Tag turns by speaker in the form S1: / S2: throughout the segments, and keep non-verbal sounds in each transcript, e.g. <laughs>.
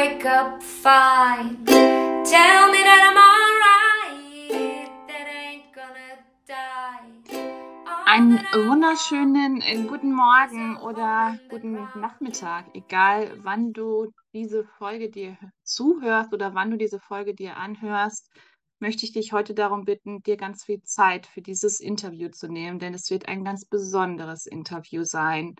S1: wake up fine. Tell me that I'm alright, that I ain't gonna die.
S2: Einen wunderschönen äh, guten Morgen oder guten Nachmittag, egal wann du diese Folge dir zuhörst oder wann du diese Folge dir anhörst, möchte ich dich heute darum bitten, dir ganz viel Zeit für dieses Interview zu nehmen, denn es wird ein ganz besonderes Interview sein.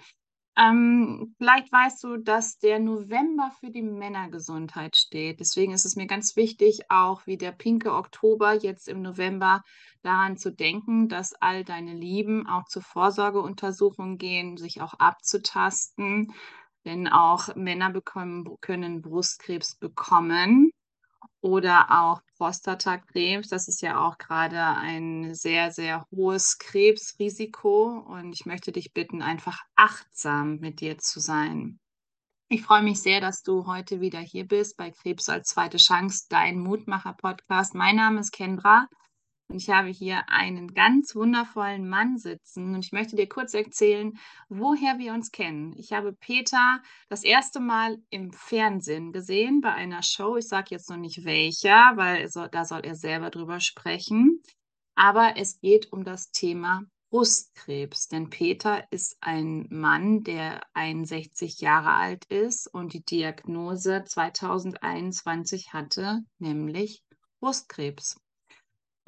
S2: Ähm, vielleicht weißt du, dass der November für die Männergesundheit steht. Deswegen ist es mir ganz wichtig, auch wie der pinke Oktober jetzt im November daran zu denken, dass all deine Lieben auch zur Vorsorgeuntersuchung gehen, sich auch abzutasten. Denn auch Männer bekommen, können Brustkrebs bekommen oder auch Prostatakrebs. Das ist ja auch gerade ein sehr, sehr hohes Krebsrisiko. Und ich möchte dich bitten, einfach achtsam mit dir zu sein. Ich freue mich sehr, dass du heute wieder hier bist bei Krebs als zweite Chance, dein Mutmacher-Podcast. Mein Name ist Kendra und ich habe hier einen ganz wundervollen Mann sitzen und ich möchte dir kurz erzählen, woher wir uns kennen. Ich habe Peter das erste Mal im Fernsehen gesehen bei einer Show. Ich sage jetzt noch nicht welcher, weil so, da soll er selber drüber sprechen. Aber es geht um das Thema Brustkrebs, denn Peter ist ein Mann, der 61 Jahre alt ist und die Diagnose 2021 hatte, nämlich Brustkrebs.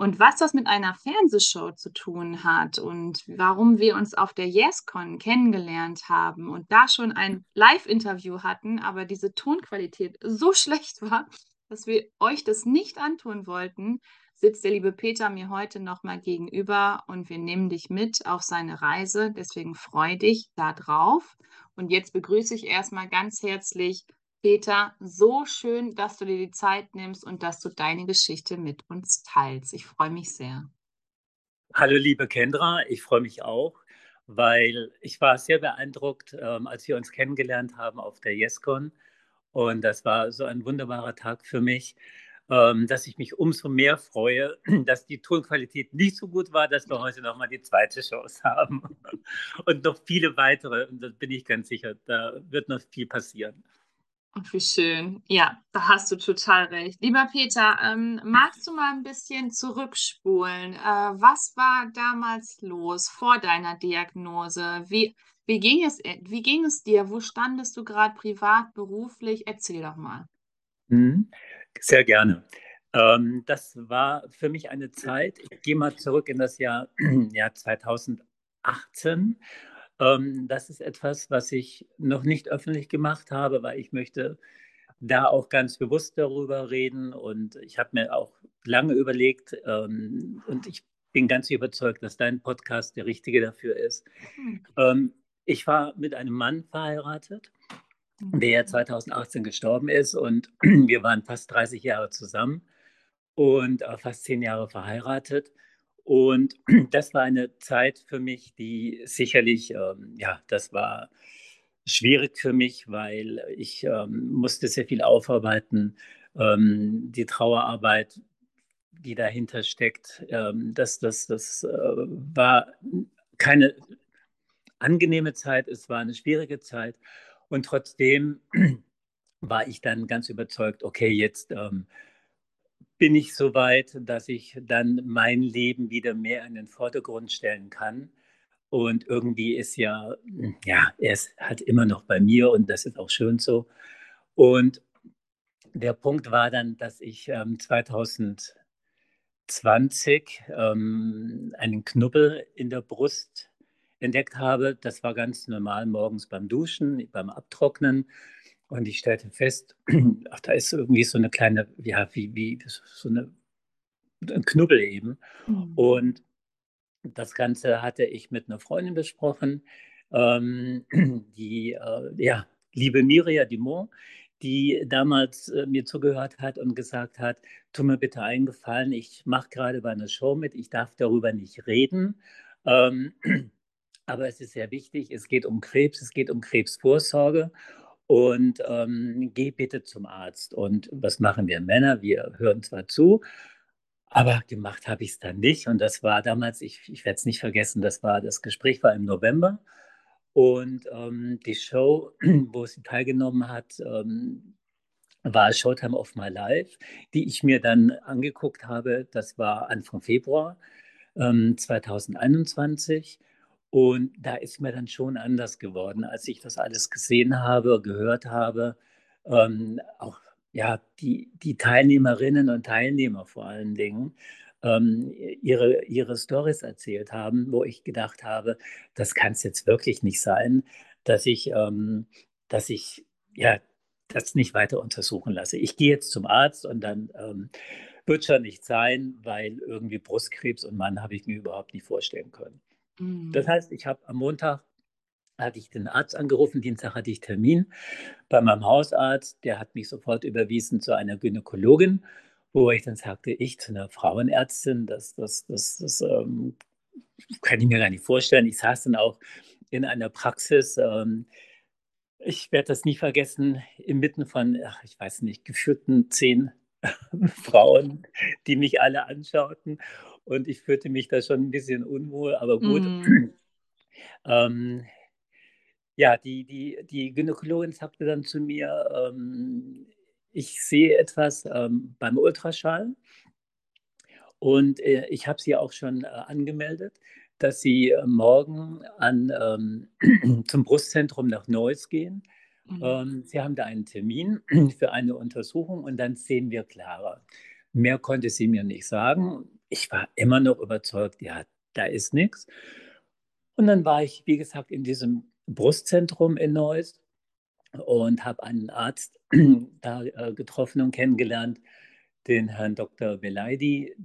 S2: Und was das mit einer Fernsehshow zu tun hat und warum wir uns auf der YesCon kennengelernt haben und da schon ein Live-Interview hatten, aber diese Tonqualität so <laughs> schlecht war, dass wir euch das nicht antun wollten, sitzt der liebe Peter mir heute nochmal gegenüber und wir nehmen dich mit auf seine Reise. Deswegen freue dich da drauf. Und jetzt begrüße ich erstmal ganz herzlich Peter, so schön, dass du dir die Zeit nimmst und dass du deine Geschichte mit uns teilst. Ich freue mich sehr.
S3: Hallo, liebe Kendra, ich freue mich auch, weil ich war sehr beeindruckt, ähm, als wir uns kennengelernt haben auf der YesCon. Und das war so ein wunderbarer Tag für mich, ähm, dass ich mich umso mehr freue, <clears throat> dass die Tonqualität nicht so gut war, dass wir heute nochmal die zweite Chance haben. <laughs> Und noch viele weitere. Und da bin ich ganz sicher, da wird noch viel passieren.
S2: Und wie schön. Ja, da hast du total recht. Lieber Peter, ähm, magst du mal ein bisschen zurückspulen? Äh, was war damals los vor deiner Diagnose? Wie, wie, ging es, wie ging es dir? Wo standest du gerade privat, beruflich? Erzähl doch mal.
S3: Mhm. Sehr gerne. Ähm, das war für mich eine Zeit, ich gehe mal zurück in das Jahr, <clears throat> Jahr 2018 ähm, das ist etwas, was ich noch nicht öffentlich gemacht habe, weil ich möchte da auch ganz bewusst darüber reden. Und ich habe mir auch lange überlegt ähm, und ich bin ganz überzeugt, dass dein Podcast der richtige dafür ist. Mhm. Ähm, ich war mit einem Mann verheiratet, der 2018 mhm. gestorben ist und <clears throat> wir waren fast 30 Jahre zusammen und fast zehn Jahre verheiratet. Und <clears throat> das war eine Zeit für mich, die sicherlich, ähm, ja, das war schwierig für mich, weil ich ähm, musste sehr viel aufarbeiten. Ähm, die Trauerarbeit, die dahinter steckt, ähm, das, das, das äh, war keine angenehme Zeit, es war eine schwierige Zeit. Und trotzdem <clears throat> war ich dann ganz überzeugt, okay, jetzt ähm, bin ich so weit, dass ich dann mein Leben wieder mehr in den Vordergrund stellen kann. Und irgendwie ist ja, ja, er ist halt immer noch bei mir und das ist auch schön so. Und der Punkt war dann, dass ich ähm, 2020 ähm, einen Knubbel in der Brust entdeckt habe. Das war ganz normal morgens beim Duschen, beim Abtrocknen. Und ich stellte fest, <clears throat> ach, da ist irgendwie so eine kleine, ja, wie, wie so eine, ein Knubbel eben. Mhm. Und das Ganze hatte ich mit einer Freundin besprochen, ähm, <clears throat> die, äh, ja, liebe Miria Dumont, die damals äh, mir zugehört hat und gesagt hat, tu mir bitte einen Gefallen, ich mache gerade bei einer Show mit, ich darf darüber nicht reden. Ähm, <clears throat> aber es ist sehr wichtig, es geht um Krebs, es geht um Krebsvorsorge und ähm, geh bitte zum Arzt. Und was machen wir Männer? Wir hören zwar zu, aber gemacht habe ich es dann nicht. Und das war damals, ich, ich werde es nicht vergessen, das war, das Gespräch war im November. Und ähm, die Show, wo sie teilgenommen hat, ähm, war Showtime of My Life, die ich mir dann angeguckt habe. Das war Anfang Februar ähm, 2021. Und da ist mir dann schon anders geworden, als ich das alles gesehen habe, gehört habe. Ähm, auch ja, die, die Teilnehmerinnen und Teilnehmer vor allen Dingen ähm, ihre, ihre Stories erzählt haben, wo ich gedacht habe, das kann es jetzt wirklich nicht sein, dass ich, ähm, dass ich ja, das nicht weiter untersuchen lasse. Ich gehe jetzt zum Arzt und dann ähm, wird schon nicht sein, weil irgendwie Brustkrebs und Mann habe ich mir überhaupt nicht vorstellen können. Mhm. Das heißt, ich habe am Montag hatte ich den Arzt angerufen, Dienstag hatte ich Termin bei meinem Hausarzt, der hat mich sofort überwiesen zu einer Gynäkologin, wo ich dann sagte, ich zu einer Frauenärztin, das, das, das, das ähm, kann ich mir gar nicht vorstellen. Ich saß dann auch in einer Praxis, ähm, ich werde das nie vergessen, inmitten von, ach, ich weiß nicht, geführten zehn <laughs> Frauen, die mich alle anschauten. Und ich fühlte mich da schon ein bisschen unwohl, aber gut. Mm. <clears throat> ähm, ja, die, die, die Gynäkologin sagte dann zu mir, ähm, ich sehe etwas ähm, beim Ultraschall und äh, ich habe sie auch schon äh, angemeldet, dass sie äh, morgen an, ähm, <clears throat> zum Brustzentrum nach Neuss gehen. Mhm. Ähm, sie haben da einen Termin <clears throat> für eine Untersuchung und dann sehen wir klarer. Mehr konnte sie mir nicht sagen. Ich war immer noch überzeugt, ja, da ist nichts. Und dann war ich, wie gesagt, in diesem Brustzentrum in Neuss und habe einen Arzt <clears throat> da äh, getroffen und kennengelernt, den Herrn Dr. Velaidi.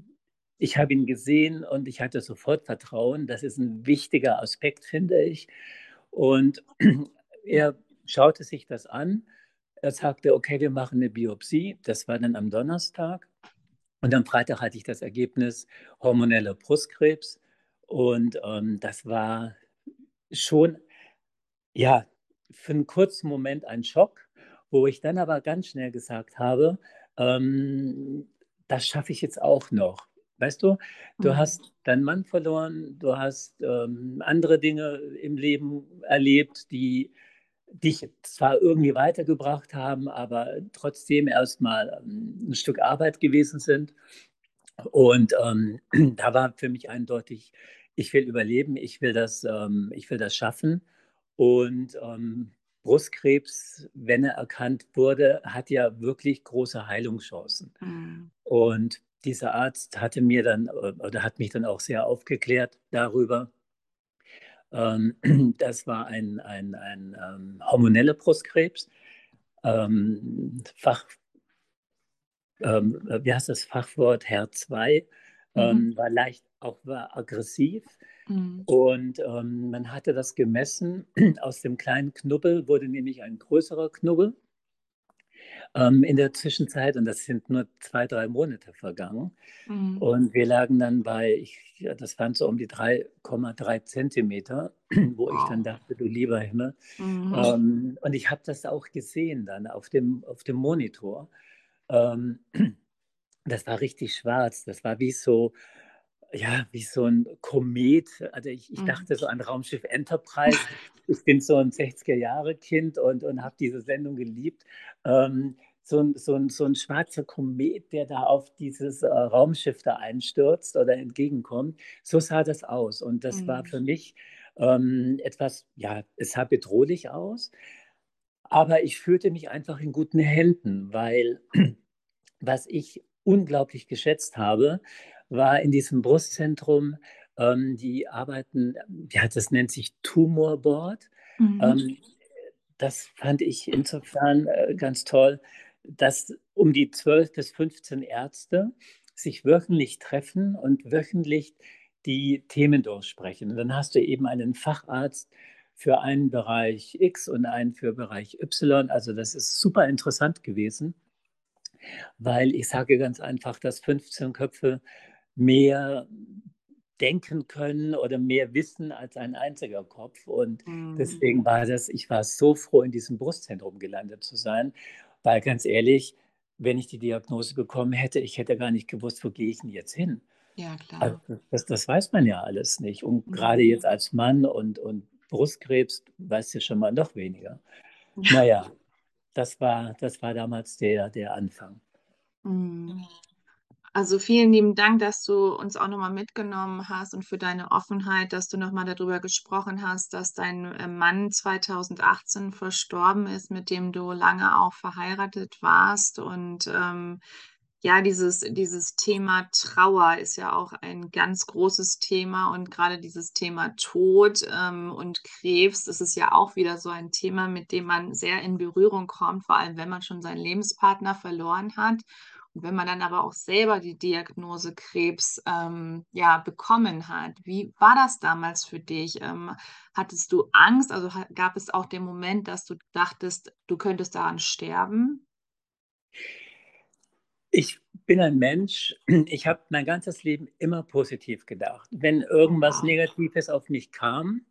S3: Ich habe ihn gesehen und ich hatte sofort Vertrauen. Das ist ein wichtiger Aspekt, finde ich. Und <clears throat> er schaute sich das an. Er sagte, okay, wir machen eine Biopsie. Das war dann am Donnerstag. Und am Freitag hatte ich das Ergebnis hormoneller Brustkrebs. Und ähm, das war schon ja, für einen kurzen Moment ein Schock, wo ich dann aber ganz schnell gesagt habe, ähm, das schaffe ich jetzt auch noch. Weißt du, du mhm. hast deinen Mann verloren, du hast ähm, andere Dinge im Leben erlebt, die dich zwar irgendwie weitergebracht haben, aber trotzdem erstmal ähm, ein Stück Arbeit gewesen sind. Und ähm, <clears throat> da war für mich eindeutig, ich will überleben, ich will das, ähm, ich will das schaffen. Und ähm, Brustkrebs, wenn er erkannt wurde, hat ja wirklich große Heilungschancen. Mhm. Und dieser Arzt hatte mir dann oder hat mich dann auch sehr aufgeklärt darüber. Ähm, <clears throat> das war ein, ein, ein ähm, hormoneller Brustkrebs. Ähm, Fach, ähm, wie heißt das Fachwort? HER2 mhm. Ähm, war leicht, auch war aggressiv Mhm. Und ähm, man hatte das gemessen. <clears throat> Aus dem kleinen Knubbel wurde nämlich ein größerer Knubbel. Ähm, in der Zwischenzeit, und das sind nur zwei, drei Monate vergangen, mhm. und wir lagen dann bei, ich, das waren so um die 3,3 Zentimeter, <clears throat> wo wow. ich dann dachte, du lieber Himmel. Mhm. Ähm, und ich habe das auch gesehen dann auf dem, auf dem Monitor. Ähm, <clears throat> das war richtig schwarz. Das war wie so, ja, wie so ein Komet. Also ich, ich mhm. dachte so an Raumschiff Enterprise. Ich bin so ein 60er-Jahre-Kind und, und habe diese Sendung geliebt. Ähm, so, ein, so, ein, so ein schwarzer Komet, der da auf dieses äh, Raumschiff da einstürzt oder entgegenkommt. So sah das aus. Und das mhm. war für mich ähm, etwas, ja, es sah bedrohlich aus. Aber ich fühlte mich einfach in guten Händen, weil <clears throat> was ich unglaublich geschätzt habe, war in diesem Brustzentrum, ähm, die arbeiten, ja, das nennt sich Tumorboard. Mhm. Ähm, das fand ich insofern äh, ganz toll, dass um die 12 bis 15 Ärzte sich wöchentlich treffen und wöchentlich die Themen durchsprechen. Und dann hast du eben einen Facharzt für einen Bereich X und einen für Bereich Y. Also das ist super interessant gewesen, weil ich sage ganz einfach, dass 15 Köpfe mehr denken können oder mehr wissen als ein einziger Kopf. Und mhm. deswegen war das, ich war so froh, in diesem Brustzentrum gelandet zu sein, weil ganz ehrlich, wenn ich die Diagnose bekommen hätte, ich hätte gar nicht gewusst, wo gehe ich denn jetzt hin.
S2: Ja, klar.
S3: Also das, das weiß man ja alles nicht. Und mhm. gerade jetzt als Mann und, und Brustkrebs weißt du schon mal noch weniger. Naja, das war, das war damals der, der Anfang.
S2: Mhm. Also vielen lieben Dank, dass du uns auch nochmal mitgenommen hast und für deine Offenheit, dass du nochmal darüber gesprochen hast, dass dein äh, Mann 2018 verstorben ist, mit dem du lange auch verheiratet warst. Und ähm, ja, dieses, dieses Thema Trauer ist ja auch ein ganz großes Thema und gerade dieses Thema Tod ähm, und Krebs, das ist ja auch wieder so ein Thema, mit dem man sehr in Berührung kommt, vor allem wenn man schon seinen Lebenspartner verloren hat. Wenn man dann aber auch selber die Diagnose Krebs ähm, ja, bekommen hat, wie war das damals für dich? Ähm, hattest du Angst? Also gab es auch den Moment, dass du dachtest, du könntest daran sterben?
S3: Ich bin ein Mensch, ich habe mein ganzes Leben immer positiv gedacht. Wenn irgendwas
S2: Wow.
S3: Negatives auf mich kam,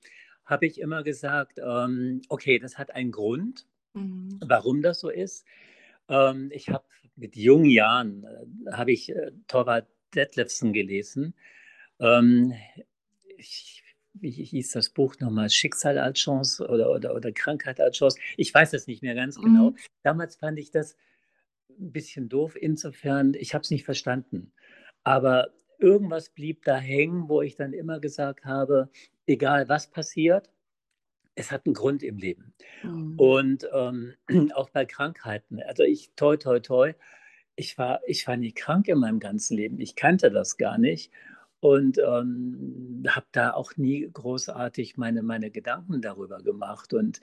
S3: habe ich immer gesagt, ähm, okay, das hat einen Grund,
S2: Mhm.
S3: warum das so ist. Ähm, ich habe mit jungen Jahren, äh, habe ich äh, Thorvald Detlefsen gelesen. Ähm, ich, wie hieß das Buch nochmal? Schicksal als Chance oder, oder, oder Krankheit als Chance? Ich weiß es nicht mehr ganz genau.
S2: Mhm.
S3: Damals fand ich das ein bisschen doof, insofern, ich habe es nicht verstanden. Aber irgendwas blieb da hängen, wo ich dann immer gesagt habe, egal was passiert, es hat einen Grund im Leben.
S2: Mhm.
S3: Und ähm, <clears throat> auch bei Krankheiten. Also ich, toi, toi, toi, ich war, ich war nie krank in meinem ganzen Leben. Ich kannte das gar nicht und ähm, habe da auch nie großartig meine, meine Gedanken darüber gemacht. Und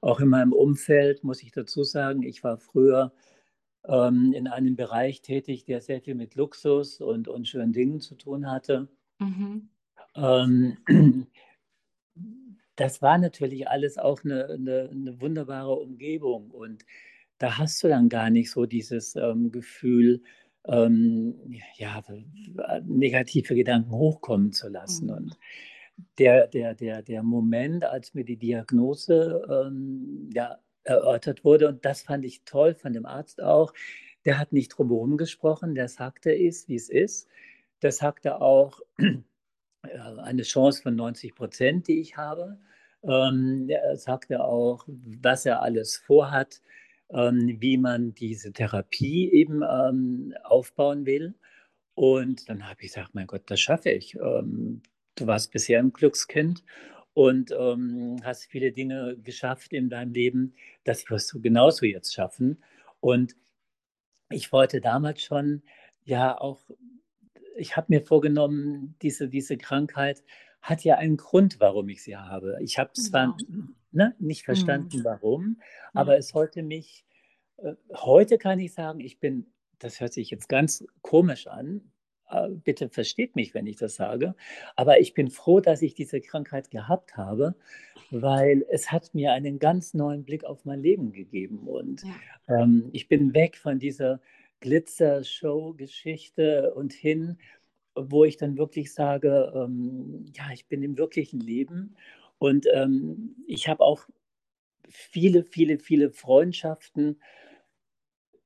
S3: auch in meinem Umfeld muss ich dazu sagen, ich war früher ähm, in einem Bereich tätig, der sehr viel mit Luxus und, und schönen Dingen zu tun hatte.
S2: Mhm.
S3: Ähm, <clears throat> das war natürlich alles auch eine, eine, eine, wunderbare Umgebung und da hast du dann gar nicht so dieses ähm, Gefühl, ähm, ja, negative Gedanken hochkommen zu lassen.
S2: Mhm.
S3: Und der, der, der, der Moment, als mir die Diagnose ähm, ja, erörtert wurde, und das fand ich toll von dem Arzt auch, der hat nicht drumherum gesprochen, der sagte es, wie es ist. Der sagte auch, eine Chance von 90 Prozent, die ich habe. Ähm, er sagte auch, was er alles vorhat, ähm, wie man diese Therapie eben ähm, aufbauen will. Und dann habe ich gesagt, mein Gott, das schaffe ich. Ähm, du warst bisher ein Glückskind und ähm, hast viele Dinge geschafft in deinem Leben. Das wirst du genauso jetzt schaffen. Und ich wollte damals schon ja auch ich habe mir vorgenommen, diese, diese Krankheit hat ja einen Grund, warum ich sie habe. Ich habe zwar
S2: Genau.
S3: ne, nicht
S2: Mhm.
S3: verstanden, warum,
S2: Ja.
S3: aber es sollte mich, äh, heute kann ich sagen, ich bin, das hört sich jetzt ganz komisch an, äh, bitte versteht mich, wenn ich das sage, aber ich bin froh, dass ich diese Krankheit gehabt habe, weil es hat mir einen ganz neuen Blick auf mein Leben gegeben und
S2: Ja.
S3: ähm, ich bin weg von dieser Glitzer-Show-Geschichte und hin, wo ich dann wirklich sage, ähm, ja, ich bin im wirklichen Leben und ähm, ich habe auch viele, viele, viele Freundschaften,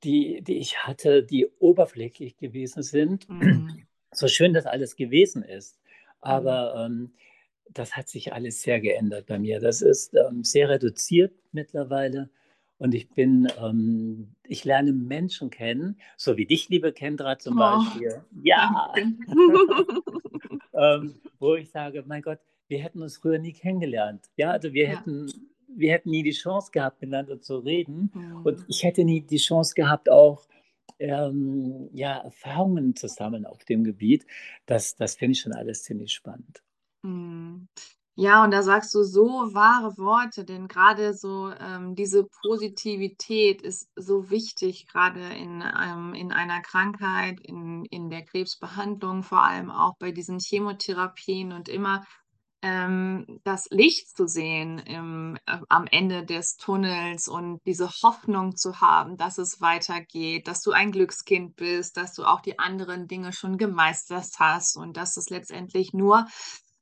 S3: die, die ich hatte, die oberflächlich gewesen sind.
S2: Mhm.
S3: So schön das alles gewesen ist,
S2: Mhm.
S3: aber ähm, das hat sich alles sehr geändert bei mir. Das ist ähm, sehr reduziert mittlerweile. Und ich bin, ähm, ich lerne Menschen kennen, so wie dich, liebe Kendra zum
S2: Oh,
S3: Beispiel. Ja, <laughs> ähm, wo ich sage, mein Gott, wir hätten uns früher nie kennengelernt. Ja, also wir
S2: Ja.
S3: hätten, wir hätten nie die Chance gehabt, miteinander zu reden. Und
S2: Mhm.
S3: ich hätte nie die Chance gehabt, auch ähm, ja, Erfahrungen zu sammeln auf dem Gebiet. Das, das finde ich schon alles ziemlich spannend.
S2: Mhm. Ja, und da sagst du so wahre Worte, denn gerade so ähm, diese Positivität ist so wichtig, gerade in, ähm, in einer Krankheit, in, in der Krebsbehandlung, vor allem auch bei diesen Chemotherapien und immer ähm, das Licht zu sehen im, äh, am Ende des Tunnels und diese Hoffnung zu haben, dass es weitergeht, dass du ein Glückskind bist, dass du auch die anderen Dinge schon gemeistert hast und dass es letztendlich nur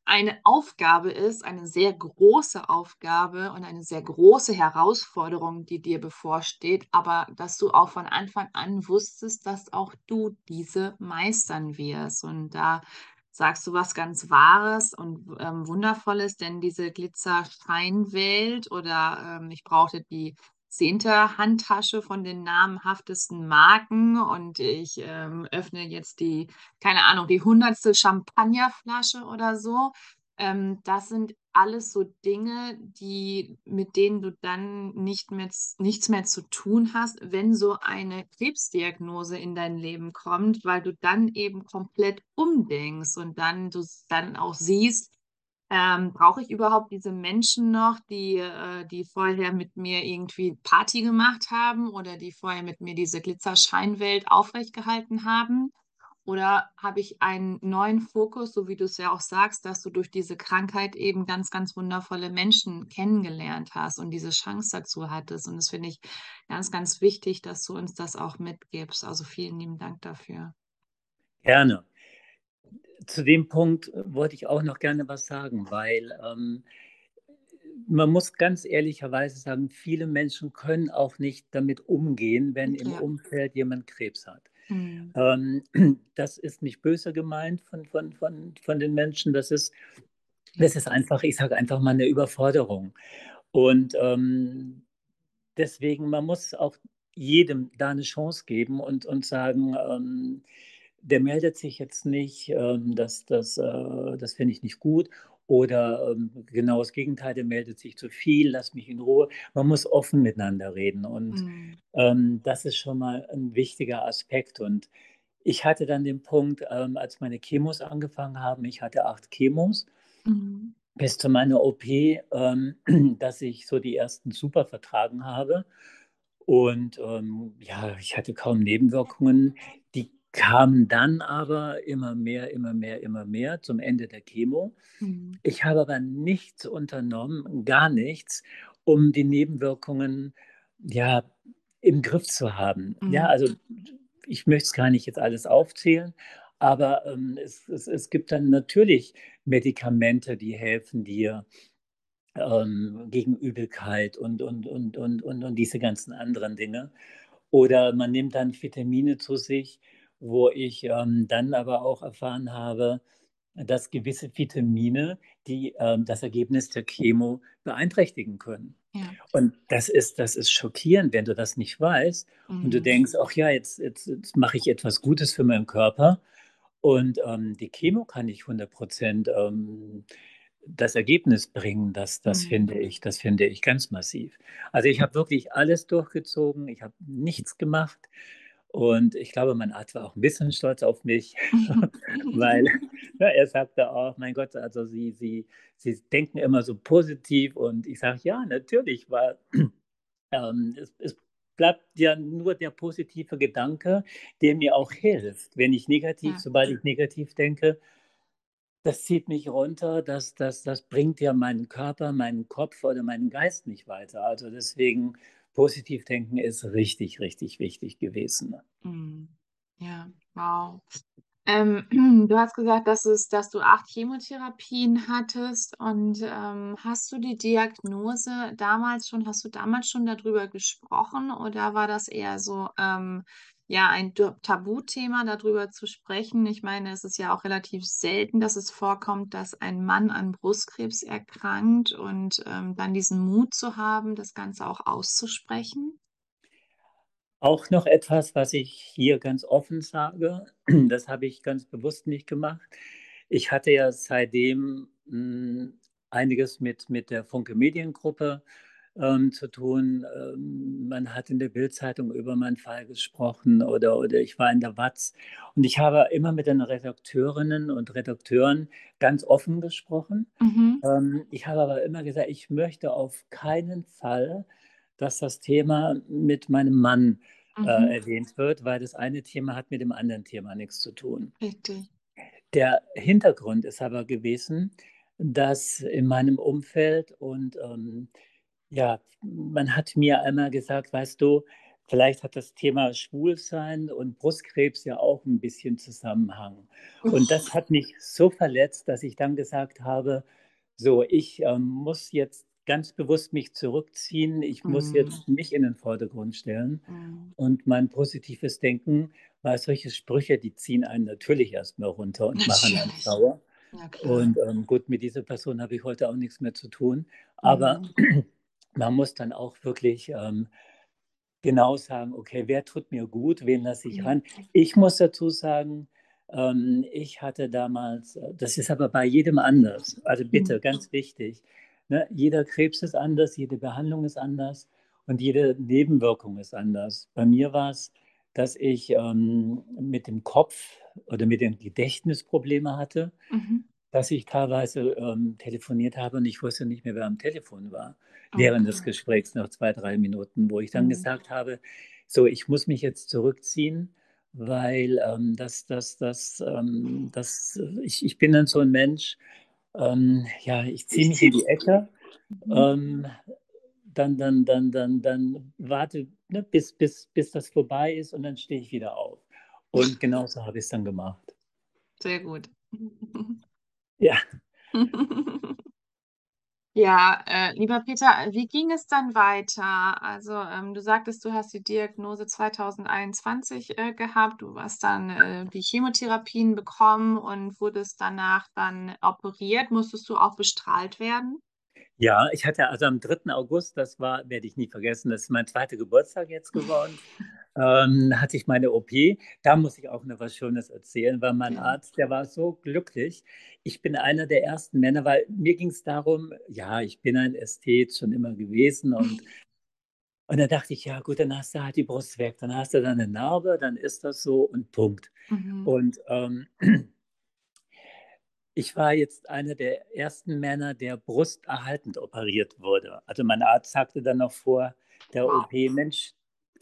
S2: eine Aufgabe ist, eine sehr große Aufgabe und eine sehr große Herausforderung, die dir bevorsteht, aber dass du auch von Anfang an wusstest, dass auch du diese meistern wirst. Und da sagst du was ganz Wahres und ähm, Wundervolles, denn diese Glitzer-Scheinwelt oder ähm, ich brauchte die zehnte Handtasche von den namhaftesten Marken und ich ähm, öffne jetzt die, keine Ahnung, die hundertste Champagnerflasche oder so. Ähm, das sind alles so Dinge, die, mit denen du dann nicht mehr, nichts mehr zu tun hast, wenn so eine Krebsdiagnose in dein Leben kommt, weil du dann eben komplett umdenkst und dann du dann auch siehst, ähm, brauche ich überhaupt diese Menschen noch, die, äh, die vorher mit mir irgendwie Party gemacht haben oder die vorher mit mir diese Glitzerscheinwelt aufrechtgehalten haben? Oder habe ich einen neuen Fokus, so wie du es ja auch sagst, dass du durch diese Krankheit eben ganz, ganz wundervolle Menschen kennengelernt hast und diese Chance dazu hattest? Und das finde ich ganz, ganz wichtig, dass du uns das auch mitgibst. Also vielen lieben Dank dafür.
S3: Gerne. Zu dem Punkt wollte ich auch noch gerne was sagen, weil ähm, man muss ganz ehrlicherweise sagen, viele Menschen können auch nicht damit umgehen, wenn im
S2: Ja.
S3: Umfeld jemand Krebs hat.
S2: Mhm.
S3: Ähm, <clears throat> das ist nicht böse gemeint von, von, von, von den Menschen. Das ist, das ist einfach, ich sage einfach mal eine Überforderung. Und ähm, deswegen, man muss auch jedem da eine Chance geben und, und sagen, ähm, der meldet sich jetzt nicht, ähm, das, das, äh, das finde ich nicht gut. Oder ähm, genau das Gegenteil, der meldet sich zu viel, lass mich in Ruhe. Man muss offen miteinander reden. Und
S2: Mhm.
S3: ähm, das ist schon mal ein wichtiger Aspekt. Und ich hatte dann den Punkt, ähm, als meine Chemos angefangen haben, ich hatte acht Chemos
S2: Mhm.
S3: bis zu meiner OP, ähm, <clears throat> dass ich so die ersten super vertragen habe. Und ähm, ja, ich hatte kaum Nebenwirkungen. Kamen dann aber immer mehr, immer mehr, immer mehr zum Ende der Chemo.
S2: Mhm.
S3: Ich habe aber nichts unternommen, gar nichts, um die Nebenwirkungen ja im Griff zu haben. Ja,
S2: Mhm.
S3: also ich möchte es gar nicht jetzt alles aufzählen, aber ähm, es, es, es gibt dann natürlich Medikamente, die helfen dir ähm, gegen Übelkeit und, und, und, und, und, und diese ganzen anderen Dinge. Oder man nimmt dann Vitamine zu sich, wo ich ähm, dann aber auch erfahren habe, dass gewisse Vitamine die, ähm, das Ergebnis der Chemo beeinträchtigen können.
S2: Ja.
S3: Und das ist, das ist schockierend, wenn du das nicht weißt und du
S2: Mhm.
S3: denkst, ach ja, jetzt, jetzt, jetzt mache ich etwas Gutes für meinen Körper und ähm, die Chemo kann nicht 100 Prozent ähm, das Ergebnis bringen. Das, das
S2: Mhm.
S3: finde ich, das finde ich ganz massiv. Also ich habe wirklich alles durchgezogen, ich habe nichts gemacht und ich glaube, mein Arzt war auch ein bisschen stolz auf mich, <laughs> <laughs> weil ja, er sagte auch, mein Gott, also Sie, Sie, Sie denken immer so positiv und ich sage, ja, natürlich, weil <clears throat> ähm, es, es bleibt ja nur der positive Gedanke, der mir auch hilft. Wenn ich negativ,
S2: Ja.
S3: sobald ich negativ denke, das zieht mich runter, das, das, das bringt ja meinen Körper, meinen Kopf oder meinen Geist nicht weiter. Also deswegen positiv denken ist richtig, richtig wichtig gewesen.
S2: Mhm. Ja, wow. Ähm, <clears throat> du hast gesagt, dass es, dass du acht Chemotherapien hattest und ähm, hast du die Diagnose damals schon, hast du damals schon darüber gesprochen oder war das eher so ähm, ja ein Tabuthema, darüber zu sprechen? Ich meine, es ist ja auch relativ selten, dass es vorkommt, dass ein Mann an Brustkrebs erkrankt und ähm, dann diesen Mut zu haben, das Ganze auch auszusprechen.
S3: Auch noch etwas, was ich hier ganz offen sage, <clears throat> das habe ich ganz bewusst nicht gemacht. Ich hatte ja seitdem mh, einiges mit, mit der Funke Mediengruppe ähm, zu tun. Ähm, man hat in der Bildzeitung über meinen Fall gesprochen oder, oder ich war in der Watz. Und ich habe immer mit den Redakteurinnen und Redakteuren ganz offen gesprochen.
S2: Mhm.
S3: Ähm, ich habe aber immer gesagt, ich möchte auf keinen Fall, dass das Thema mit meinem Mann äh,
S2: Mhm.
S3: erwähnt wird, weil das eine Thema hat mit dem anderen Thema nichts zu tun.
S2: Richtig.
S3: Der Hintergrund ist aber gewesen, dass in meinem Umfeld und ähm, ja, man hat mir einmal gesagt, weißt du, vielleicht hat das Thema Schwulsein und Brustkrebs ja auch ein bisschen Zusammenhang. Und das hat mich so verletzt, dass ich dann gesagt habe, so, ich ähm, muss jetzt ganz bewusst mich zurückziehen, ich muss
S2: Mhm.
S3: jetzt mich in den Vordergrund stellen.
S2: Mhm.
S3: Und mein positives Denken, weil solche Sprüche, die ziehen einen natürlich erstmal runter und machen einen
S2: Natürlich.
S3: sauer. Und ähm, gut, mit dieser Person habe ich heute auch nichts mehr zu tun. Aber
S2: Mhm.
S3: Man muss dann auch wirklich ähm, genau sagen, okay, wer tut mir gut, wen lasse ich
S2: Mhm.
S3: ran. Ich muss dazu sagen, ähm, ich hatte damals, äh, das ist aber bei jedem anders, also bitte,
S2: Mhm.
S3: ganz wichtig, ne? jeder Krebs ist anders, jede Behandlung ist anders und jede Nebenwirkung ist anders. Bei mir war es, dass ich ähm, mit dem Kopf oder mit dem Gedächtnis Probleme hatte,
S2: Mhm.
S3: Dass ich teilweise ähm, telefoniert habe und ich wusste nicht mehr, wer am Telefon war während des
S2: Okay.
S3: Gesprächs nach zwei, drei Minuten, wo ich dann
S2: Mhm.
S3: gesagt habe, so, ich muss mich jetzt zurückziehen, weil ähm, das, das, das, ähm, das, ich, ich bin dann so ein Mensch, ähm, ja, ich ziehe mich in die Ecke,
S2: Mhm.
S3: ähm, dann, dann, dann, dann, dann warte, ne, bis, bis, bis das vorbei ist und dann stehe ich wieder auf. Und genauso habe ich es dann gemacht.
S2: Sehr gut. <laughs>
S3: Ja. <laughs>
S2: Ja, äh, lieber Peter, wie ging es dann weiter? Also, ähm, du sagtest, du hast die Diagnose 2021 äh, gehabt. Du hast dann äh, die Chemotherapien bekommen und wurdest danach dann operiert. Musstest du auch bestrahlt werden?
S3: Ja, ich hatte also am 3. August, das war, werde ich nie vergessen, das ist mein zweiter Geburtstag jetzt geworden, <laughs> ähm, hatte ich meine OP. Da muss ich auch noch was Schönes erzählen, weil mein. Arzt, der war so glücklich. Ich bin einer der ersten Männer, weil mir ging es darum, ja, ich bin ein Ästhet schon immer gewesen und, <laughs> und dann dachte ich, ja gut, dann hast du halt die Brust weg, dann hast du dann eine Narbe, dann ist das so und Punkt.
S2: Mhm.
S3: Und ähm, <clears throat> ich war jetzt einer der ersten Männer, der brusterhaltend operiert wurde. Also mein Arzt sagte dann noch vor der
S2: Wow.
S3: OP, Mensch,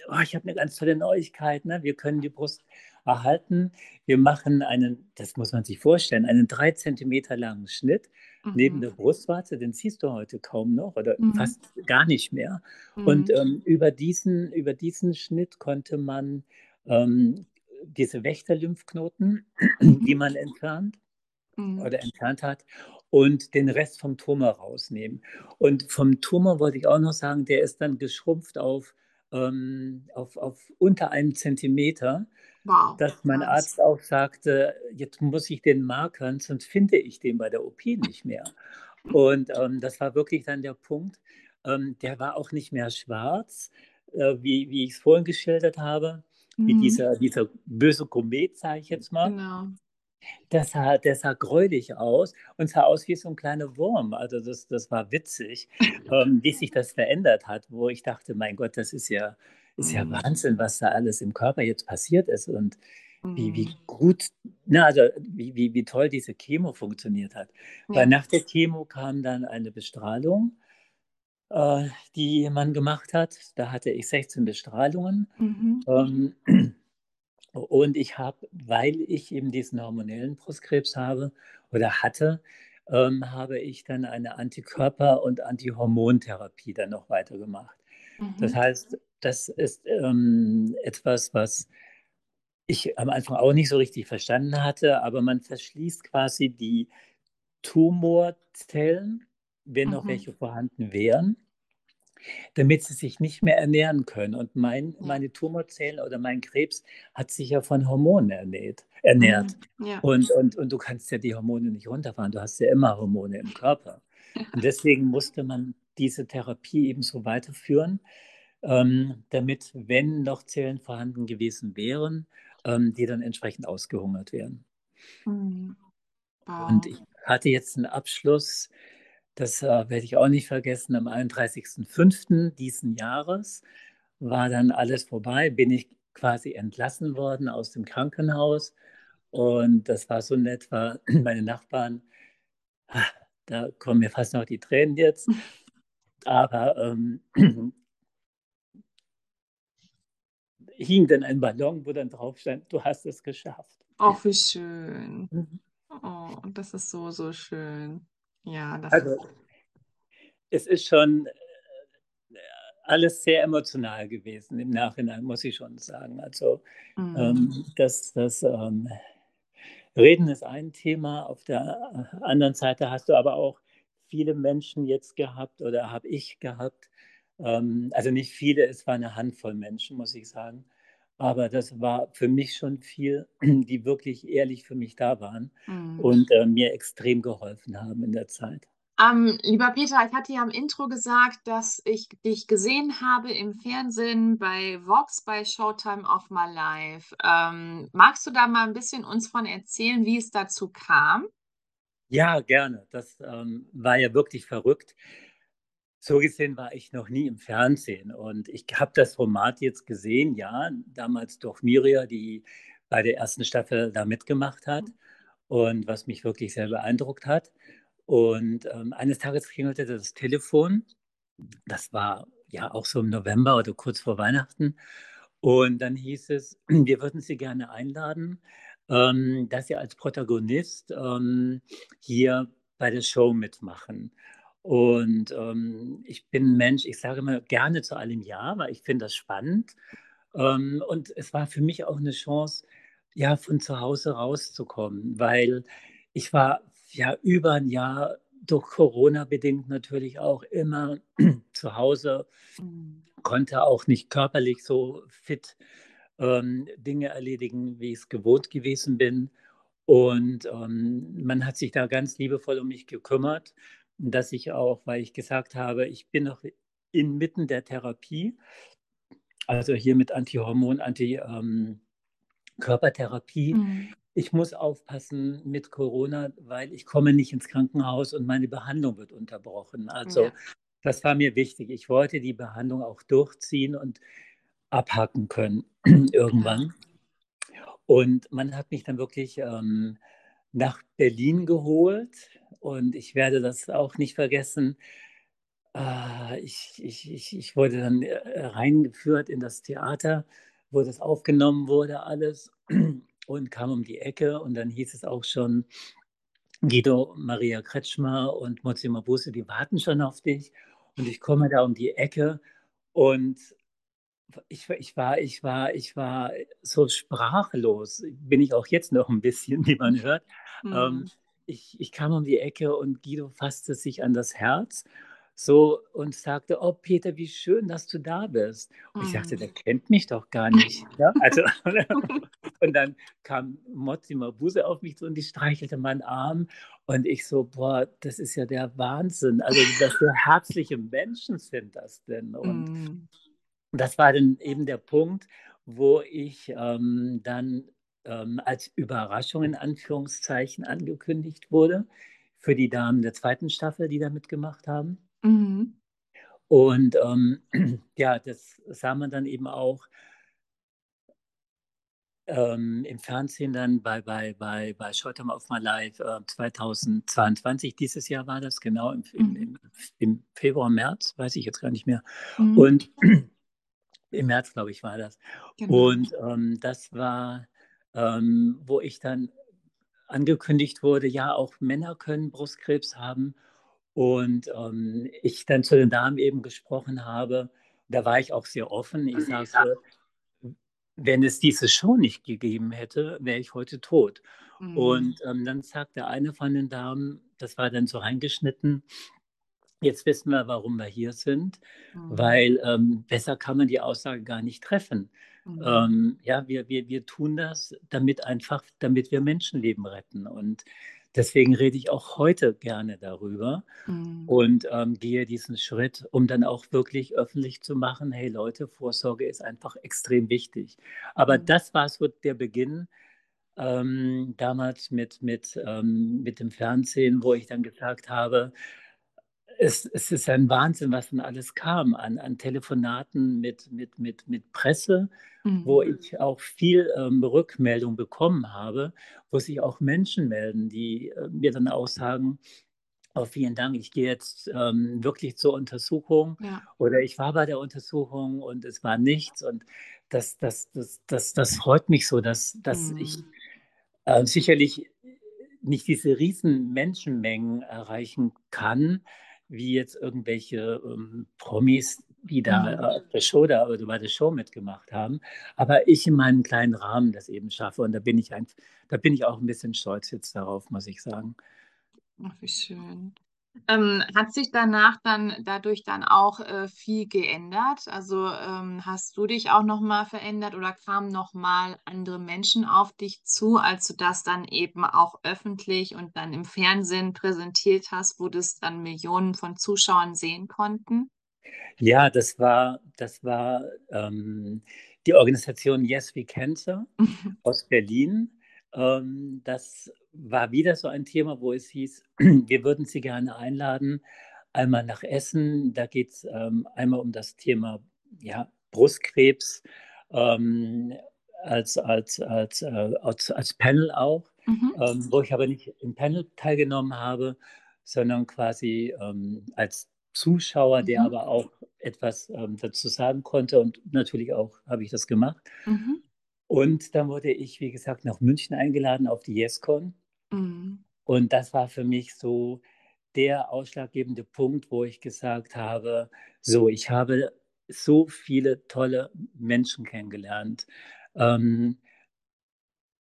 S3: oh, ich habe eine ganz tolle Neuigkeit, ne? wir können die Brust erhalten. Wir machen einen, das muss man sich vorstellen, einen drei Zentimeter langen Schnitt neben
S2: Mhm.
S3: der Brustwarze, den siehst du heute kaum noch oder
S2: Mhm.
S3: fast gar nicht mehr. Und
S2: Mhm.
S3: ähm, über, diesen, über diesen Schnitt konnte man ähm, diese Wächterlymphknoten, die
S2: Mhm.
S3: man entfernt,
S2: Mhm.
S3: oder entfernt hat und den Rest vom Tumor rausnehmen. Und vom Tumor wollte ich auch noch sagen, der ist dann geschrumpft auf, ähm, auf, auf unter einem Zentimeter,
S2: Wow,
S3: dass mein
S2: nice.
S3: Arzt auch sagte, jetzt muss ich den markern, sonst finde ich den bei der OP nicht mehr. Und ähm, das war wirklich dann der Punkt. Ähm, der war auch nicht mehr schwarz, äh, wie, wie ich es vorhin geschildert habe, wie
S2: Mhm.
S3: dieser, dieser böse Komet, sage ich jetzt mal.
S2: Genau.
S3: Der sah, der sah gräulich aus und sah aus wie so ein kleiner Wurm. Also das, das war witzig, ähm, wie sich das verändert hat, wo ich dachte, mein Gott, das ist ja, ist ja
S2: Mhm.
S3: Wahnsinn, was da alles im Körper jetzt passiert ist und wie, wie
S2: Mhm.
S3: gut, na, also wie, wie, wie toll diese Chemo funktioniert hat. Weil
S2: Ja.
S3: nach der Chemo kam dann eine Bestrahlung, äh, die man gemacht hat. Da hatte ich 16 Bestrahlungen.
S2: Mhm.
S3: Ähm, und ich habe, weil ich eben diesen hormonellen Brustkrebs habe oder hatte, ähm, habe ich dann eine Antikörper- und Antihormontherapie dann noch weitergemacht. Das
S2: Mhm.
S3: heißt, das ist ähm, etwas, was ich am Anfang auch nicht so richtig verstanden hatte, aber man verschließt quasi die Tumorzellen, wenn noch
S2: Mhm.
S3: welche vorhanden wären, damit sie sich nicht mehr ernähren können. Und mein, meine Tumorzellen oder mein Krebs hat sich ja von Hormonen ernährt. ernährt.
S2: Mhm. Ja.
S3: Und, und, und du kannst ja die Hormone nicht runterfahren, du hast ja immer Hormone im Körper. Und deswegen musste man diese Therapie eben so weiterführen, ähm, damit, wenn noch Zellen vorhanden gewesen wären, ähm, die dann entsprechend ausgehungert werden.
S2: Mhm.
S3: Und
S2: Wow.
S3: ich hatte jetzt einen Abschluss, das äh, werde ich auch nicht vergessen, am 31.05. diesen Jahres war dann alles vorbei, bin ich quasi entlassen worden aus dem Krankenhaus. Und das war so nett, war <clears throat> meine Nachbarn, ah, da kommen mir fast noch die Tränen jetzt, aber ähm, <clears throat> hing dann ein Ballon, wo dann drauf stand, du hast es geschafft.
S2: Oh, wie schön.
S3: Mhm.
S2: Oh, das ist so, so schön. Ja, das
S3: Also
S2: ist.
S3: es ist schon äh, alles sehr emotional gewesen im Nachhinein, muss ich schon sagen. Also
S2: Mhm.
S3: ähm, das, das ähm, Reden ist ein Thema, auf der äh, anderen Seite hast du aber auch viele Menschen jetzt gehabt oder habe ich gehabt. Ähm, also nicht viele, es war eine Handvoll Menschen, muss ich sagen. Aber das war für mich schon viel, <clears throat> die wirklich ehrlich für mich da waren
S2: Mhm.
S3: und äh, mir extrem geholfen haben in der Zeit.
S2: Ähm, lieber Peter, ich hatte ja im Intro gesagt, dass ich dich gesehen habe im Fernsehen bei Vox bei Showtime of My Life. Ähm, magst du da mal ein bisschen uns von erzählen, wie es dazu kam?
S3: Ja, gerne. Das ähm, war ja wirklich verrückt. So gesehen war ich noch nie im Fernsehen und ich habe das Format jetzt gesehen, ja, damals durch Miria, die bei der ersten Staffel da mitgemacht hat und was mich wirklich sehr beeindruckt hat. Und ähm, eines Tages klingelte das Telefon. Das war ja auch so im November oder kurz vor Weihnachten. Und dann hieß es, <clears throat> wir würden Sie gerne einladen, ähm, dass Sie als Protagonist ähm, hier bei der Show mitmachen. Und ähm, ich bin ein Mensch, ich sage immer gerne zu allem Ja, weil ich finde das spannend. Ähm, und es war für mich auch eine Chance, ja, von zu Hause rauszukommen, weil ich war ja über ein Jahr durch Corona bedingt natürlich auch immer <clears throat> zu Hause,
S2: Mhm.
S3: konnte auch nicht körperlich so fit ähm, Dinge erledigen, wie ich es gewohnt gewesen bin. Und ähm, man hat sich da ganz liebevoll um mich gekümmert, dass ich auch, weil ich gesagt habe, ich bin noch inmitten der Therapie, also hier mit Antihormon, Antikörpertherapie.
S2: Mhm.
S3: Ich muss aufpassen mit Corona, weil ich komme nicht ins Krankenhaus und meine Behandlung wird unterbrochen. Also
S2: Ja.
S3: das war mir wichtig. Ich wollte die Behandlung auch durchziehen und abhaken können <clears throat> irgendwann. Und man hat mich dann wirklich ähm, nach Berlin geholt und ich werde das auch nicht vergessen. Äh, ich, ich, ich, wurde dann äh, reingeführt in das Theater, wo das aufgenommen wurde, alles <clears throat> und kam um die Ecke und dann hieß es auch schon, Guido Maria Kretschmer und Mozi Mabuse, die warten schon auf dich. Und ich komme da um die Ecke und ich, ich, war, ich, war, ich war so sprachlos, bin ich auch jetzt noch ein bisschen, <laughs> wie man hört.
S2: Mhm.
S3: Ähm, ich, ich kam um die Ecke und Guido fasste sich an das Herz so und sagte, oh Peter, wie schön, dass du da bist. Und ich dachte,
S2: Mhm.
S3: der kennt mich doch gar nicht. <laughs> Ja? Also, <laughs> und dann kam Mozi Mabuse auf mich zu und die streichelte meinen Arm und ich so, boah, das ist ja der Wahnsinn. Also, was für herzliche Menschen sind das denn? Und
S2: Mhm.
S3: Das war dann eben der Punkt, wo ich ähm, dann ähm, als Überraschung in Anführungszeichen angekündigt wurde für die Damen der zweiten Staffel, die da mitgemacht haben.
S2: Mhm.
S3: Und ähm, <clears throat> ja, das sah man dann eben auch ähm, im Fernsehen dann bei, bei, bei, bei Showtime of My Life äh, 2022. Dieses Jahr war das, genau, im, im,
S2: Mhm.
S3: im, im Februar, März, weiß ich jetzt gar nicht mehr.
S2: Mhm.
S3: Und <clears throat> im März, glaube ich, war das.
S2: Genau.
S3: Und ähm, das war, ähm, wo ich dann angekündigt wurde, ja, auch Männer können Brustkrebs haben. Und ähm, ich dann zu den Damen eben gesprochen habe, da war ich auch sehr offen. Ich sagte, wenn es diese Show nicht gegeben hätte, wäre ich heute tot.
S2: Mhm.
S3: Und ähm, dann sagte eine von den Damen, das war dann so reingeschnitten, jetzt wissen wir, warum wir hier sind,
S2: Mhm.
S3: weil ähm, besser kann man die Aussage gar nicht treffen.
S2: Mhm.
S3: Ähm, ja, wir, wir, wir tun das, damit einfach, damit wir Menschenleben retten. Und deswegen rede ich auch heute gerne darüber
S2: Mhm.
S3: und ähm, gehe diesen Schritt, um dann auch wirklich öffentlich zu machen, hey Leute, Vorsorge ist einfach extrem wichtig. Aber
S2: Mhm.
S3: das war so der Beginn ähm, damals mit, mit, ähm, mit dem Fernsehen, wo ich dann gesagt habe, es, es ist ein Wahnsinn, was dann alles kam an, an Telefonaten mit, mit, mit, mit Presse, wo
S2: Mhm.
S3: ich auch viel ähm, Rückmeldung bekommen habe, wo sich auch Menschen melden, die äh, mir dann auch sagen, oh, vielen Dank, ich gehe jetzt ähm, wirklich zur Untersuchung
S2: Ja.
S3: oder ich war bei der Untersuchung und es war nichts und das, das, das, das, das freut mich so, dass, dass ich
S2: Mhm.
S3: äh, sicherlich nicht diese riesen Menschenmengen erreichen kann, wie jetzt irgendwelche ähm, Promis, die da
S2: Mhm.
S3: äh, der Show da oder bei der Show mitgemacht haben. Aber ich in meinem kleinen Rahmen das eben schaffe und da bin ich ein, da bin ich auch ein bisschen stolz jetzt darauf, muss ich sagen.
S2: Ach, wie schön. Ähm, hat sich danach dann dadurch dann auch äh, viel geändert? Also ähm, hast du dich auch nochmal verändert oder kamen nochmal andere Menschen auf dich zu, als du das dann eben auch öffentlich und dann im Fernsehen präsentiert hast, wo das dann Millionen von Zuschauern sehen konnten?
S3: Ja, das war, das war ähm, die Organisation Yes We Cancer <laughs> aus Berlin. Ähm, das war wieder so ein Thema, wo es hieß, <clears throat> wir würden Sie gerne einladen, einmal nach Essen. Da geht es ähm, einmal um das Thema ja, Brustkrebs ähm, als, als, als, äh, als, als Panel auch,
S2: Mhm.
S3: ähm, wo ich aber nicht im Panel teilgenommen habe, sondern quasi ähm, als Zuschauer, der
S2: Mhm.
S3: aber auch etwas ähm, dazu sagen konnte und natürlich auch habe ich das gemacht.
S2: Mhm.
S3: Und dann wurde ich, wie gesagt, nach München eingeladen auf die YesCon.
S2: Mhm.
S3: Und das war für mich so der ausschlaggebende Punkt, wo ich gesagt habe, so, ich habe so viele tolle Menschen kennengelernt. Ähm,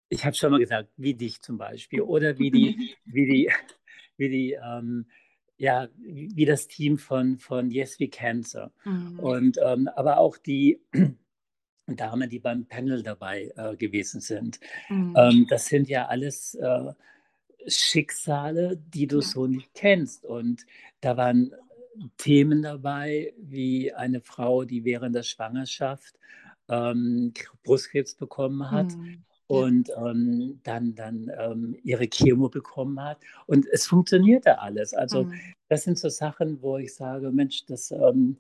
S3: ich habe schon mal gesagt, wie dich zum Beispiel oder wie die, <laughs> wie die, wie die, ähm, ja, wie das Team von, von Yes We Cancer.
S2: Mhm.
S3: Und ähm, aber auch die <clears throat> Damen, die beim Panel dabei äh, gewesen sind.
S2: Mhm.
S3: Ähm, das sind ja alles äh, Schicksale, die du
S2: Ja.
S3: so nicht kennst. Und da waren Themen dabei, wie eine Frau, die während der Schwangerschaft ähm, Brustkrebs bekommen hat
S2: Mhm.
S3: Und ähm, dann, dann ähm, ihre Chemo bekommen hat. Und es funktionierte alles. Also
S2: Mhm.
S3: das sind so Sachen, wo ich sage, Mensch, das, ähm,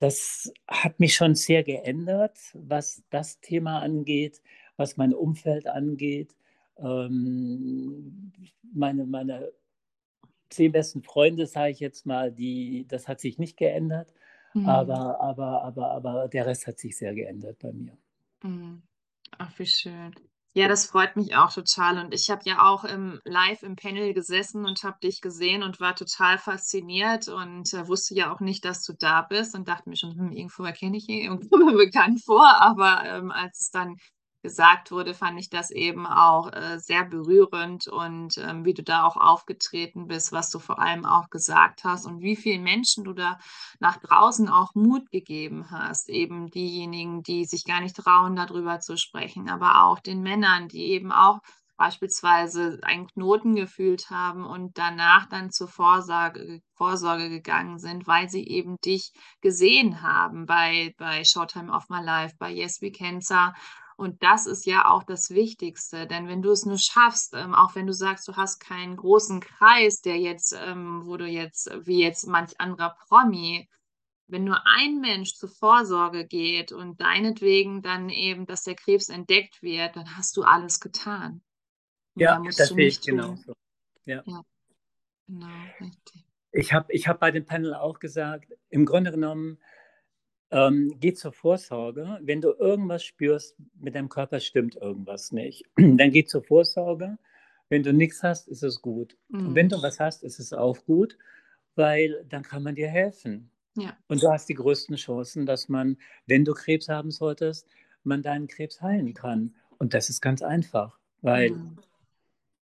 S3: das hat mich schon sehr geändert, was das Thema angeht, was mein Umfeld angeht. Ähm, meine, meine zehn besten Freunde, sage ich jetzt mal, die, das hat sich nicht geändert,
S2: Mhm.
S3: aber, aber, aber, aber der Rest hat sich sehr geändert bei mir.
S2: Mhm. Ach, wie schön. Ja, das freut mich auch total. Und ich habe ja auch im, live im Panel gesessen und habe dich gesehen und war total fasziniert und äh, wusste ja auch nicht, dass du da bist und dachte mir schon, hm, irgendwo erkenne ich ihn, irgendwo <laughs> bekannt vor. Aber ähm, als es dann gesagt wurde, fand ich das eben auch äh, sehr berührend und ähm, wie du da auch aufgetreten bist, was du vor allem auch gesagt hast und wie vielen Menschen du da nach draußen auch Mut gegeben hast. Eben diejenigen, die sich gar nicht trauen, darüber zu sprechen, aber auch den Männern, die eben auch beispielsweise einen Knoten gefühlt haben und danach dann zur Vorsorge, Vorsorge gegangen sind, weil sie eben dich gesehen haben bei, bei Showtime of My Life, bei Yes We Cancer. Und das ist ja auch das Wichtigste, denn wenn du es nur schaffst, ähm, auch wenn du sagst, du hast keinen großen Kreis, der jetzt, ähm, wo du jetzt, wie jetzt manch anderer Promi, wenn nur ein Mensch zur Vorsorge geht und deinetwegen dann eben, dass der Krebs entdeckt wird, dann hast du alles getan. Mehr
S3: Ja, das sehe ich
S2: tun.
S3: genauso. Ja.
S2: Ja, genau, richtig.
S3: Ich habe ich hab bei dem Panel auch gesagt, im Grunde genommen, ähm, geh zur Vorsorge. Wenn du irgendwas spürst, mit deinem Körper stimmt irgendwas nicht, <clears throat> dann geh zur Vorsorge. Wenn du nichts hast, ist es gut. Und wenn
S2: Mhm.
S3: du was hast, ist es auch gut, weil dann kann man dir helfen.
S2: Ja,
S3: Und du hast die größten Chancen, dass man, wenn du Krebs haben solltest, man deinen Krebs heilen kann. Und das ist ganz einfach, weil
S2: mhm.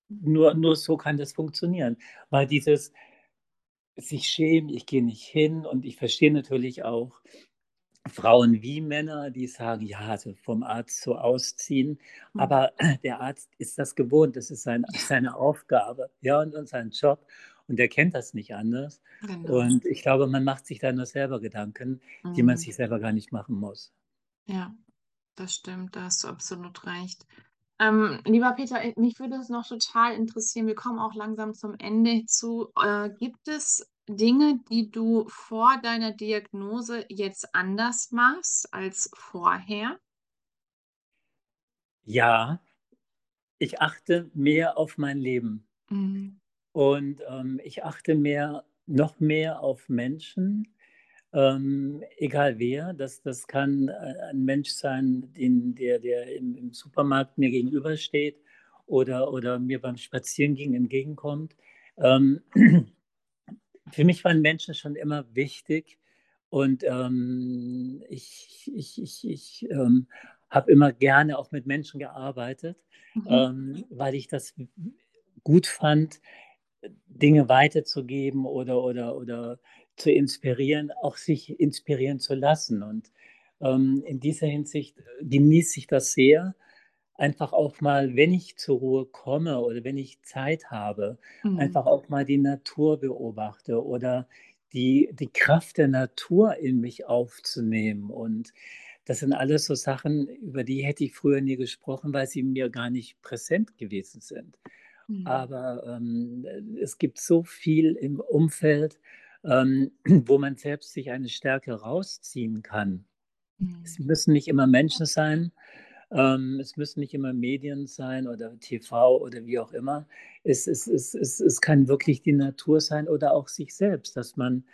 S3: nur, nur so kann das funktionieren. Weil dieses sich schämen, ich gehe nicht hin und ich verstehe natürlich auch Frauen wie Männer, die sagen, ja, also vom Arzt so ausziehen,
S2: Mhm.
S3: aber <clears throat> der Arzt ist das gewohnt, das ist sein, seine Aufgabe, ja, und, und sein Job und der kennt das nicht anders.
S2: Genau.
S3: Und ich glaube, man macht sich da nur selber Gedanken, die man
S2: Mhm.
S3: sich selber gar nicht machen muss.
S2: Ja, das stimmt, da hast du absolut recht. Ähm, lieber Peter, äh, mich würde es noch total interessieren, wir kommen auch langsam zum Ende zu. Äh, gibt es Dinge, die du vor deiner Diagnose jetzt anders machst als vorher?
S3: Ja, ich achte mehr auf mein Leben
S2: Mhm.
S3: und ähm, ich achte mehr, noch mehr auf Menschen, ähm, egal wer. Das, das kann äh, ein Mensch sein, den, der, der im, im Supermarkt mir gegenübersteht oder, oder mir beim Spazierengehen entgegenkommt. Ähm, <clears throat> für mich waren Menschen schon immer wichtig und ähm, ich, ich, ich, ich ähm, habe immer gerne auch mit Menschen gearbeitet,
S2: Mhm.
S3: ähm, weil ich das gut fand, Dinge weiterzugeben oder, oder, oder zu inspirieren, auch sich inspirieren zu lassen. Und ähm, in dieser Hinsicht genieße ich das sehr, einfach auch mal, wenn ich zur Ruhe komme oder wenn ich Zeit habe, mhm. einfach auch mal die Natur beobachte oder die, die Kraft der Natur in mich aufzunehmen. Und das sind alles so Sachen, über die hätte ich früher nie gesprochen, weil sie mir gar nicht präsent gewesen sind. Mhm. Aber ähm, es gibt so viel im Umfeld, ähm, <clears throat> wo man selbst sich eine Stärke rausziehen kann. Mhm. Es müssen nicht immer Menschen sein, ähm, es müssen nicht immer Medien sein oder TV oder wie auch immer. Es, es, es, es, es kann wirklich die Natur sein oder auch sich selbst, dass man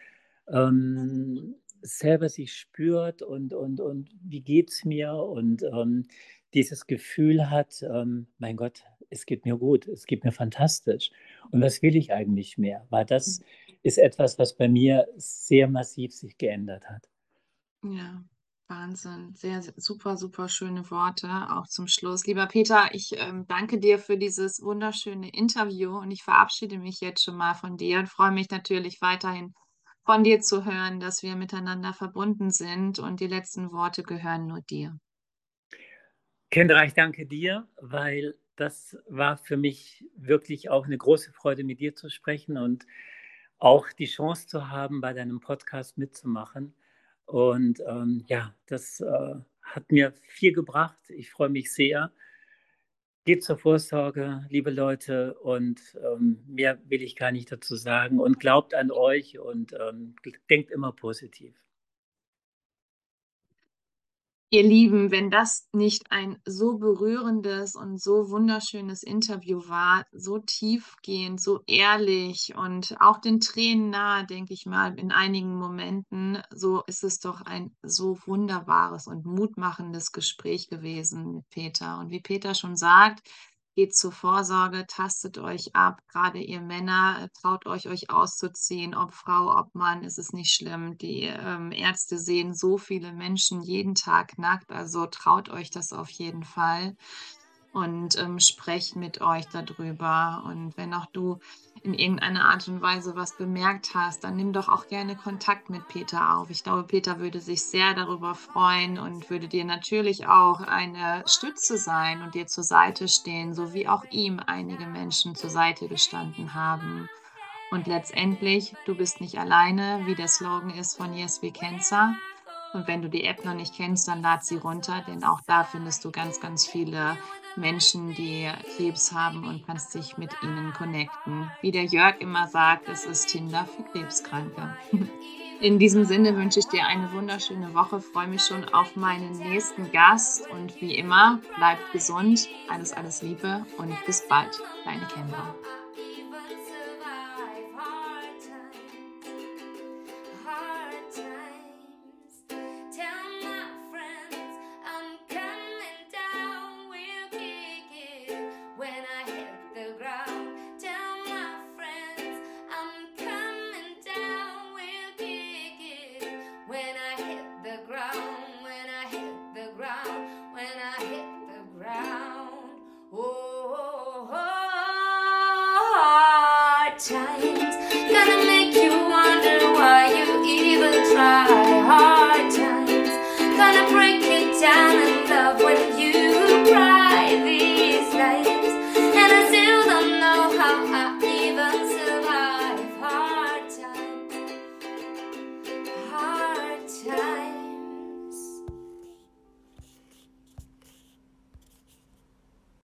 S3: ähm, selber sich spürt und, und, und wie geht es mir und ähm, dieses Gefühl hat, ähm, mein Gott, es geht mir gut, es geht mir fantastisch. Und was will ich eigentlich mehr? Weil das ist etwas, was bei mir sehr massiv sich geändert hat.
S2: Ja, Wahnsinn. Sehr, sehr super, super schöne Worte auch zum Schluss. Lieber Peter, ich ähm, danke dir für dieses wunderschöne Interview und ich verabschiede mich jetzt schon mal von dir und freue mich natürlich weiterhin von dir zu hören, dass wir miteinander verbunden sind und die letzten Worte gehören nur dir.
S3: Kendra, ich danke dir, weil das war für mich wirklich auch eine große Freude, mit dir zu sprechen und auch die Chance zu haben, bei deinem Podcast mitzumachen. Und ähm, ja, das äh, hat mir viel gebracht. Ich freue mich sehr. Geht zur Vorsorge, liebe Leute, und ähm, mehr will ich gar nicht dazu sagen. Und glaubt an euch und ähm, denkt immer positiv.
S2: Ihr Lieben, wenn das nicht ein so berührendes und so wunderschönes Interview war, so tiefgehend, so ehrlich und auch den Tränen nahe, denke ich mal, in einigen Momenten, so ist es doch ein so wunderbares und mutmachendes Gespräch gewesen mit Peter. Und wie Peter schon sagt, geht zur Vorsorge, tastet euch ab. Gerade ihr Männer, traut euch, euch auszuziehen, ob Frau, ob Mann, ist es nicht schlimm. Die ähm, Ärzte sehen so viele Menschen jeden Tag nackt, also traut euch das auf jeden Fall und ähm, sprecht mit euch darüber. Und wenn auch du in irgendeiner Art und Weise was bemerkt hast, dann nimm doch auch gerne Kontakt mit Peter auf. Ich glaube, Peter würde sich sehr darüber freuen und würde dir natürlich auch eine Stütze sein und dir zur Seite stehen, so wie auch ihm einige Menschen zur Seite gestanden haben. Und letztendlich, du bist nicht alleine, wie der Slogan ist von Yes We Cancer. Und wenn du die App noch nicht kennst, dann lad sie runter, denn auch da findest du ganz, ganz viele Menschen, die Krebs haben und kannst dich mit ihnen connecten. Wie der Jörg immer sagt, es ist Tinder für Krebskranke. <laughs> In diesem Sinne wünsche ich dir eine wunderschöne Woche, freue mich schon auf meinen nächsten Gast und wie immer, bleibt gesund, alles, alles Liebe und bis bald, deine Kendra.